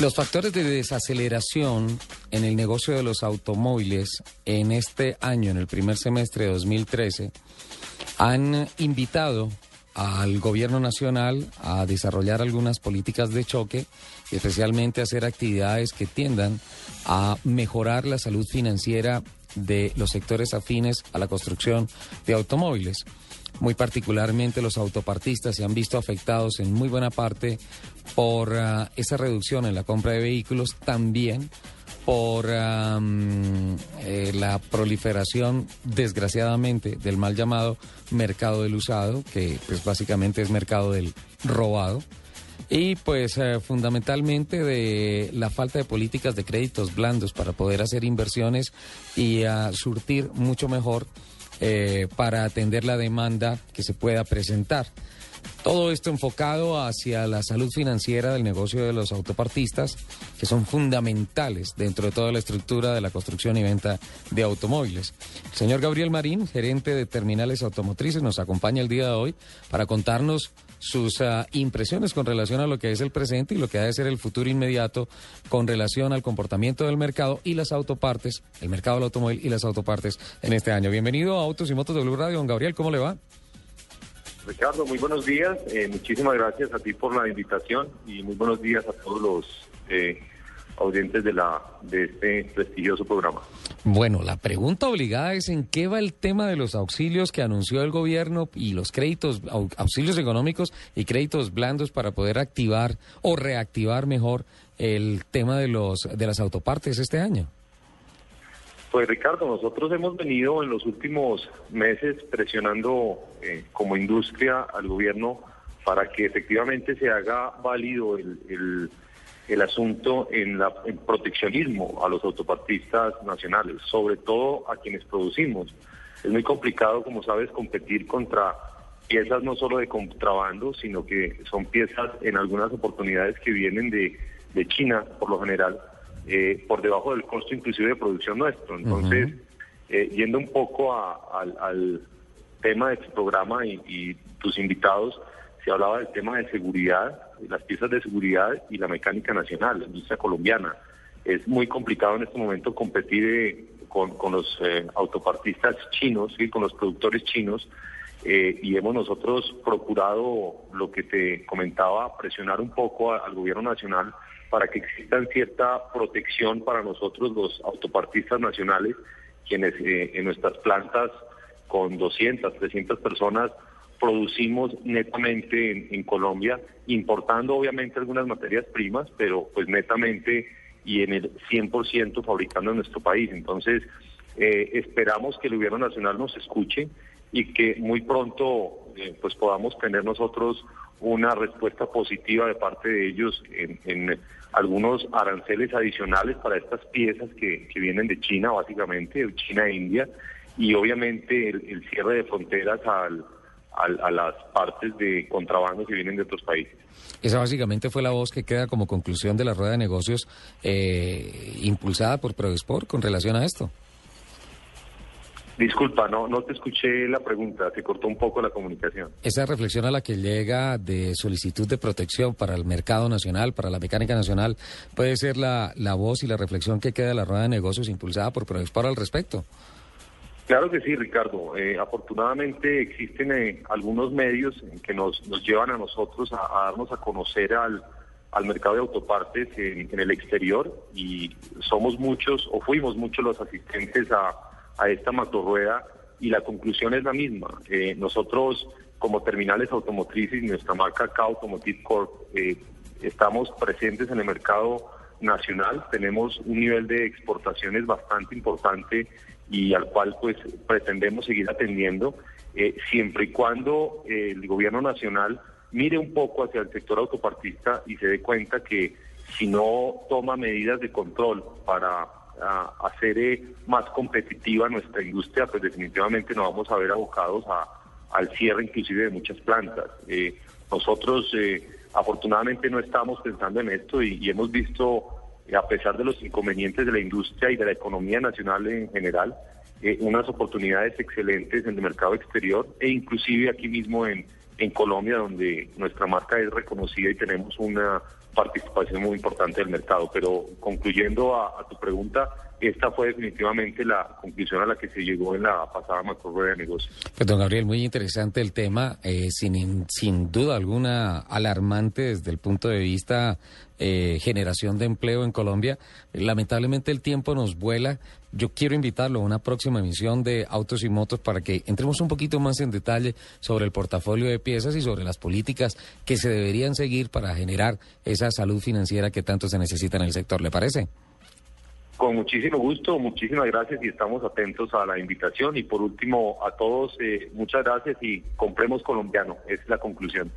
Los factores de desaceleración en el negocio de los automóviles en este año, en el primer semestre de 2013, han invitado al gobierno nacional a desarrollar algunas políticas de choque, especialmente a hacer actividades que tiendan a mejorar la salud financiera de los sectores afines a la construcción de automóviles. Muy particularmente los autopartistas se han visto afectados en muy buena parte por ah, esa reducción en la compra de vehículos, también por eh, la proliferación, desgraciadamente, del mal llamado mercado del usado, que pues básicamente es mercado del robado, y pues eh, fundamentalmente de la falta de políticas de créditos blandos para poder hacer inversiones y ah, surtir mucho mejor eh, para atender la demanda que se pueda presentar. Todo esto enfocado hacia la salud financiera del negocio de los autopartistas, que son fundamentales dentro de toda la estructura de la construcción y venta de automóviles. El señor Gabriel Marín, gerente de terminales automotrices, nos acompaña el día de hoy para contarnos sus ah, impresiones con relación a lo que es el presente y lo que ha de ser el futuro inmediato con relación al comportamiento del mercado y las autopartes, el mercado del automóvil y las autopartes en este año. Bienvenido a Autos y Motos de Blue Radio, don Gabriel, ¿cómo le va? Ricardo, muy buenos días. Eh, muchísimas gracias a ti por la invitación y muy buenos días a todos los eh, audientes de, la, de este prestigioso programa. Bueno, la pregunta obligada es en qué va el tema de los auxilios que anunció el gobierno y los créditos, auxilios económicos y créditos blandos para poder activar o reactivar mejor el tema de los de las autopartes este año. Pues Ricardo, nosotros hemos venido en los últimos meses presionando eh, como industria al gobierno para que efectivamente se haga válido el, el, asunto en, la, proteccionismo a los autopartistas nacionales, sobre todo a quienes producimos. Es muy complicado, como sabes, competir contra piezas no solo de contrabando, sino que son piezas en algunas oportunidades que vienen de, de China, por lo general, eh, por debajo del costo inclusive de producción nuestro. Entonces, eh, yendo un poco al tema de este programa y, tus invitados, se hablaba del tema de seguridad, las piezas de seguridad y la mecánica nacional, la industria colombiana. Es muy complicado en este momento competir eh, con, los autopartistas chinos, y con los productores chinos, y hemos nosotros procurado, lo que te comentaba, presionar un poco al gobierno nacional para que exista cierta protección para nosotros los autopartistas nacionales, quienes eh, en nuestras plantas con 200, 300 personas producimos netamente en, Colombia, importando obviamente algunas materias primas, pero pues netamente y en el 100% fabricando en nuestro país. Entonces, eh, esperamos que el gobierno nacional nos escuche y que muy pronto eh, pues podamos tener nosotros una respuesta positiva de parte de ellos en, algunos aranceles adicionales para estas piezas que, vienen de China, básicamente, de China e India, y obviamente el, cierre de fronteras al, a las partes de contrabando que vienen de otros países. Esa básicamente fue la voz que queda como conclusión de la rueda de negocios eh, impulsada por Prodesport con relación a esto. Disculpa, no, no te escuché la pregunta, se cortó un poco la comunicación. Esa reflexión a la que llega de solicitud de protección para el mercado nacional, para la mecánica nacional, puede ser la, la voz y la reflexión que queda de la rueda de negocios impulsada por Prodesport al respecto. Claro que sí, Ricardo. Eh, afortunadamente existen eh, algunos medios que nos, nos llevan a nosotros a, darnos a conocer al, al mercado de autopartes en, el exterior y somos muchos o fuimos muchos los asistentes a a esta matorrueda y la conclusión es la misma. Eh, nosotros, como terminales automotrices nuestra marca K Automotive Corp, estamos presentes en el mercado nacional, tenemos un nivel de exportaciones bastante importante y al cual pues pretendemos seguir atendiendo, eh, siempre y cuando el gobierno nacional mire un poco hacia el sector autopartista y se dé cuenta que si no toma medidas de control para a hacer eh, más competitiva nuestra industria, pues definitivamente nos vamos a ver abocados a, al cierre inclusive de muchas plantas. Eh, nosotros eh, afortunadamente no estamos pensando en esto y, hemos visto, a pesar de los inconvenientes de la industria y de la economía nacional en general, unas oportunidades excelentes en el mercado exterior e inclusive aquí mismo en Colombia, donde nuestra marca es reconocida y tenemos una participación muy importante del mercado. Pero concluyendo a, tu pregunta, esta fue definitivamente la conclusión a la que se llegó en la pasada macro de negocios. Pues don Gabriel, muy interesante el tema, eh, sin, sin duda alguna alarmante desde el punto de vista eh, generación de empleo en Colombia. Lamentablemente el tiempo nos vuela. Yo quiero invitarlo a una próxima emisión de Autos y Motos para que entremos un poquito más en detalle sobre el portafolio de piezas y sobre las políticas que se deberían seguir para generar esa salud financiera que tanto se necesita en el sector. ¿Le parece? Con muchísimo gusto, muchísimas gracias y estamos atentos a la invitación. Y por último, a todos, eh, muchas gracias y compremos colombiano, es la conclusión.